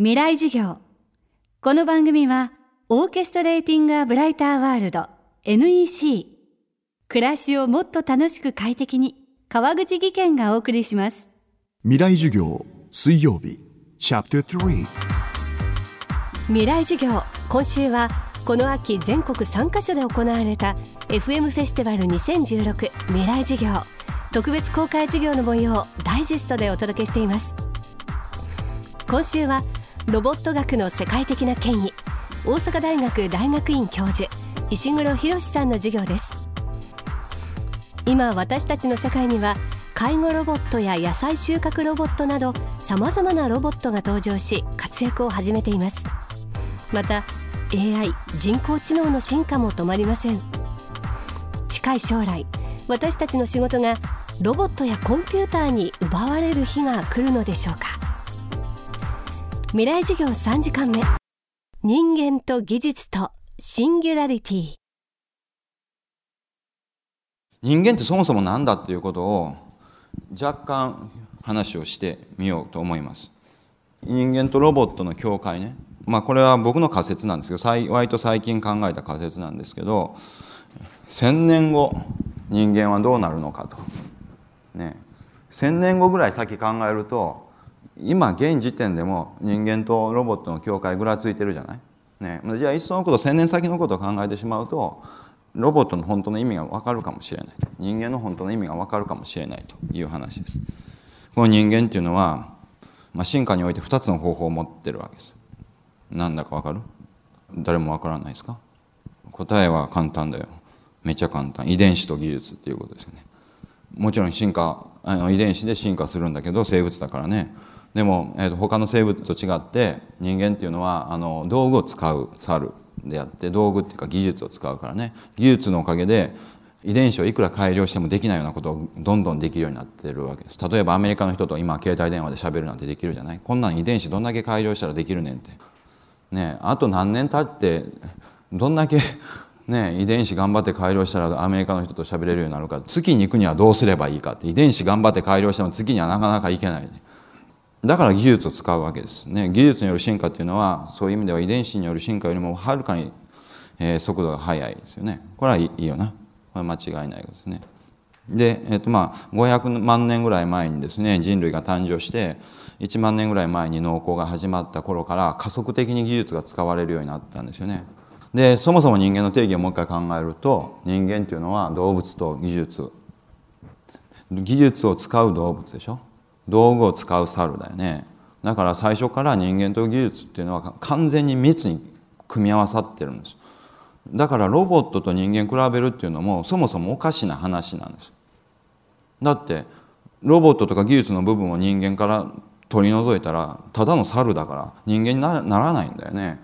未来授業。この番組はオーケストレーティング・ア・ブライター・ワールド NEC 暮らしをもっと楽しく快適に川口義賢がお送りします。未来授業水曜日。チャプター3未来授業。今週はこの秋全国3カ所で行われた FM フェスティバル2016未来授業。特別公開授業の模様をダイジェストでお届けしています。今週はロボット学の世界的な権威。大阪大学大学院教授石黒博さんの授業です。今私たちの社会には介護ロボットや野菜収穫ロボットなどさまざまなロボットが登場し活躍を始めています。また AI 人工知能の進化も止まりません。近い将来私たちの仕事がロボットやコンピューターに奪われる日が来るのでしょうか。未来授業3時間目。人間と技術とシンギュラリティ。人間ってそもそも何だっていうことを若干話をしてみようと思います。人間とロボットの境界ね。まあこれは僕の仮説なんですけど割と最近考えた仮説なんですけど1000年後人間はどうなるのかと。ね。千年後ぐらい先考えると今現時点でも人間とロボットの境界ぐらついてるじゃない、ね、じゃあいっそのこと1,000年先のことを考えてしまうとロボットの本当の意味が分かるかもしれない人間の本当の意味が分かるかもしれないという話です。この人間っていうのは、まあ、進化において2つの方法を持ってるわけです。なんだか分かる？誰も分からないですか？答えは簡単だよ。めっちゃ簡単。遺伝子と技術っていうことですよね。もちろん進化あの遺伝子で進化するんだけど生物だからね。でも、えー、と他の生物と違って人間っていうのはあの道具を使う猿であって道具っていうか技術を使うからね。技術のおかげで遺伝子をいくら改良してもできないようなことをどんどんできるようになってるわけです。例えばアメリカの人と今携帯電話で喋るなんてできるじゃない？こんなん遺伝子どんだけ改良したらできるねんって。ねあと何年経ってどんだけね、遺伝子頑張って改良したらアメリカの人と喋れるようになるか。月に行くにはどうすればいいかって。遺伝子頑張って改良しても月にはなかなか行けない、ね、だから技術を使うわけですね。技術による進化っていうのはそういう意味では遺伝子による進化よりもはるかに、えー、速度が速いですよね。これはいいよな。これ間違いないですね。で、えーとまあ、500万年ぐらい前にですね人類が誕生して1万年ぐらい前に農耕が始まった頃から加速的に技術が使われるようになったんですよね。でそもそも人間の定義をもう一回考えると人間っていうのは動物と技術。技術を使う動物でしょ。道具を使う猿だよね。だから最初から人間と技術っていうのは完全に密に組み合わさってるんです。だからロボットと人間比べるっていうのもそもそもおかしな話なんです。だってロボットとか技術の部分を人間から取り除いたらただの猿だから人間にならないんだよね。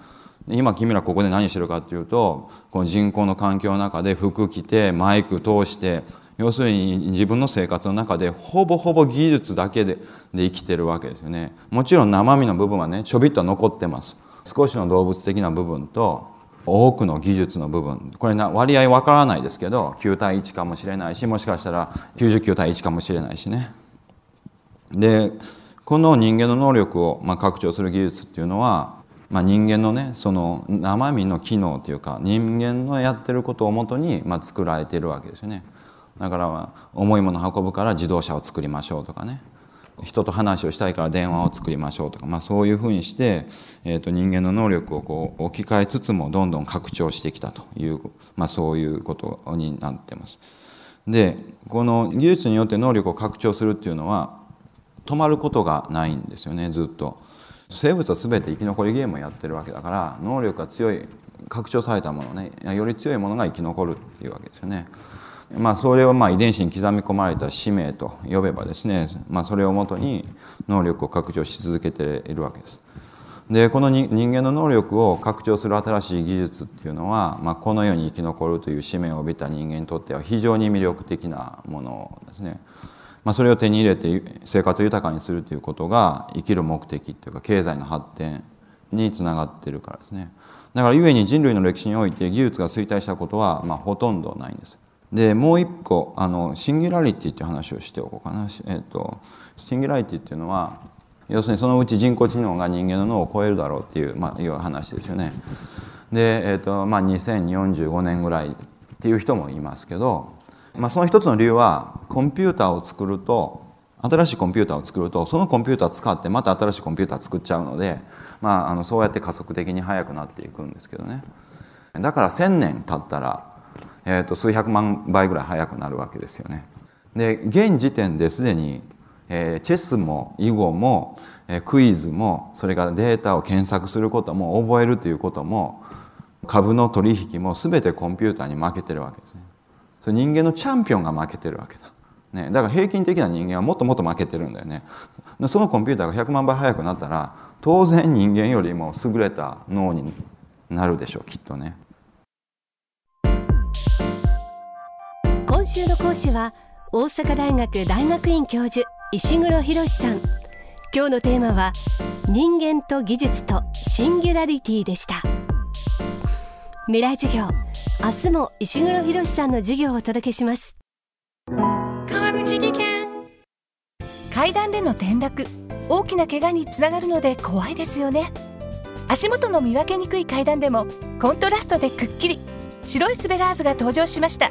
今君らここで何してるかっていうとこの人工の環境の中で服着てマイク通して要するに自分の生活の中でほぼほぼ技術だけでで生きてるわけですよね。もちろん生身の部分はねちょびっと残ってます。少しの動物的な部分と多くの技術の部分。これな割合わからないですけど9対1かもしれないしもしかしたら99対1かもしれないしね。でこの人間の能力をまあ拡張する技術っていうのはまあ、人間のねその生身の機能というか人間のやってることをもとにまあ作られているわけですよね。だから重いもの運ぶから自動車を作りましょうとかね人と話をしたいから電話を作りましょうとか、まあ、そういうふうにして、えー、と人間の能力をこう置き換えつつもどんどん拡張してきたという、まあ、そういうことになってます。でこの技術によって能力を拡張するっていうのは止まることがないんですよねずっと。生物は全て生き残りゲームをやってるわけだから能力が強い拡張されたものねより強いものが生き残るっていうわけですよね。まあ、それをまあ遺伝子に刻み込まれた使命と呼べばですね、まあ、それをもとに能力を拡張し続けているわけです。でこの人間の能力を拡張する新しい技術っていうのは、まあ、この世に生き残るという使命を帯びた人間にとっては非常に魅力的なものですね。まあ、それを手に入れて生活を豊かにするということが生きる目的っていうか経済の発展につながってるからですね。だから故に人類の歴史において技術が衰退したことはまあほとんどないんです。でもう一個あのシンギュラリティっていう話をしておこうかな、えーと、シンギュラリティっていうのは要するにそのうち人工知能が人間の脳を超えるだろうっていう,、まあ、いう話ですよね。で、えーとまあ、2045年ぐらいっていう人もいますけど、まあ、その一つの理由はコンピューターを作ると新しいコンピューターを作るとそのコンピューター使ってまた新しいコンピューター作っちゃうので、まあ、あのそうやって加速的に速くなっていくんですけどねだから1,000年経ったら、えー、と数百万倍ぐらい速くなるわけですよね。で現時点ですでに、えー、チェスも囲碁も、えー、クイズもそれからデータを検索することも覚えるということも株の取引も全てコンピューターに負けてるわけですね。それ人間のチャンピオンが負けてるわけだ。ね、だから平均的な人間はもっともっと負けてるんだよね。そのコンピューターが100万倍速くなったら当然人間よりも優れた脳になるでしょうきっとね。今週の講師は大阪大学大学院教授石黒博さん。今日のテーマは人間と技術とシンギュラリティでした。未来授業明日も石黒博さんの授業をお届けします。川口技研。階段での転落大きな怪我につながるので怖いですよね。足元の見分けにくい階段でもコントラストでくっきり。白いスベラーズが登場しました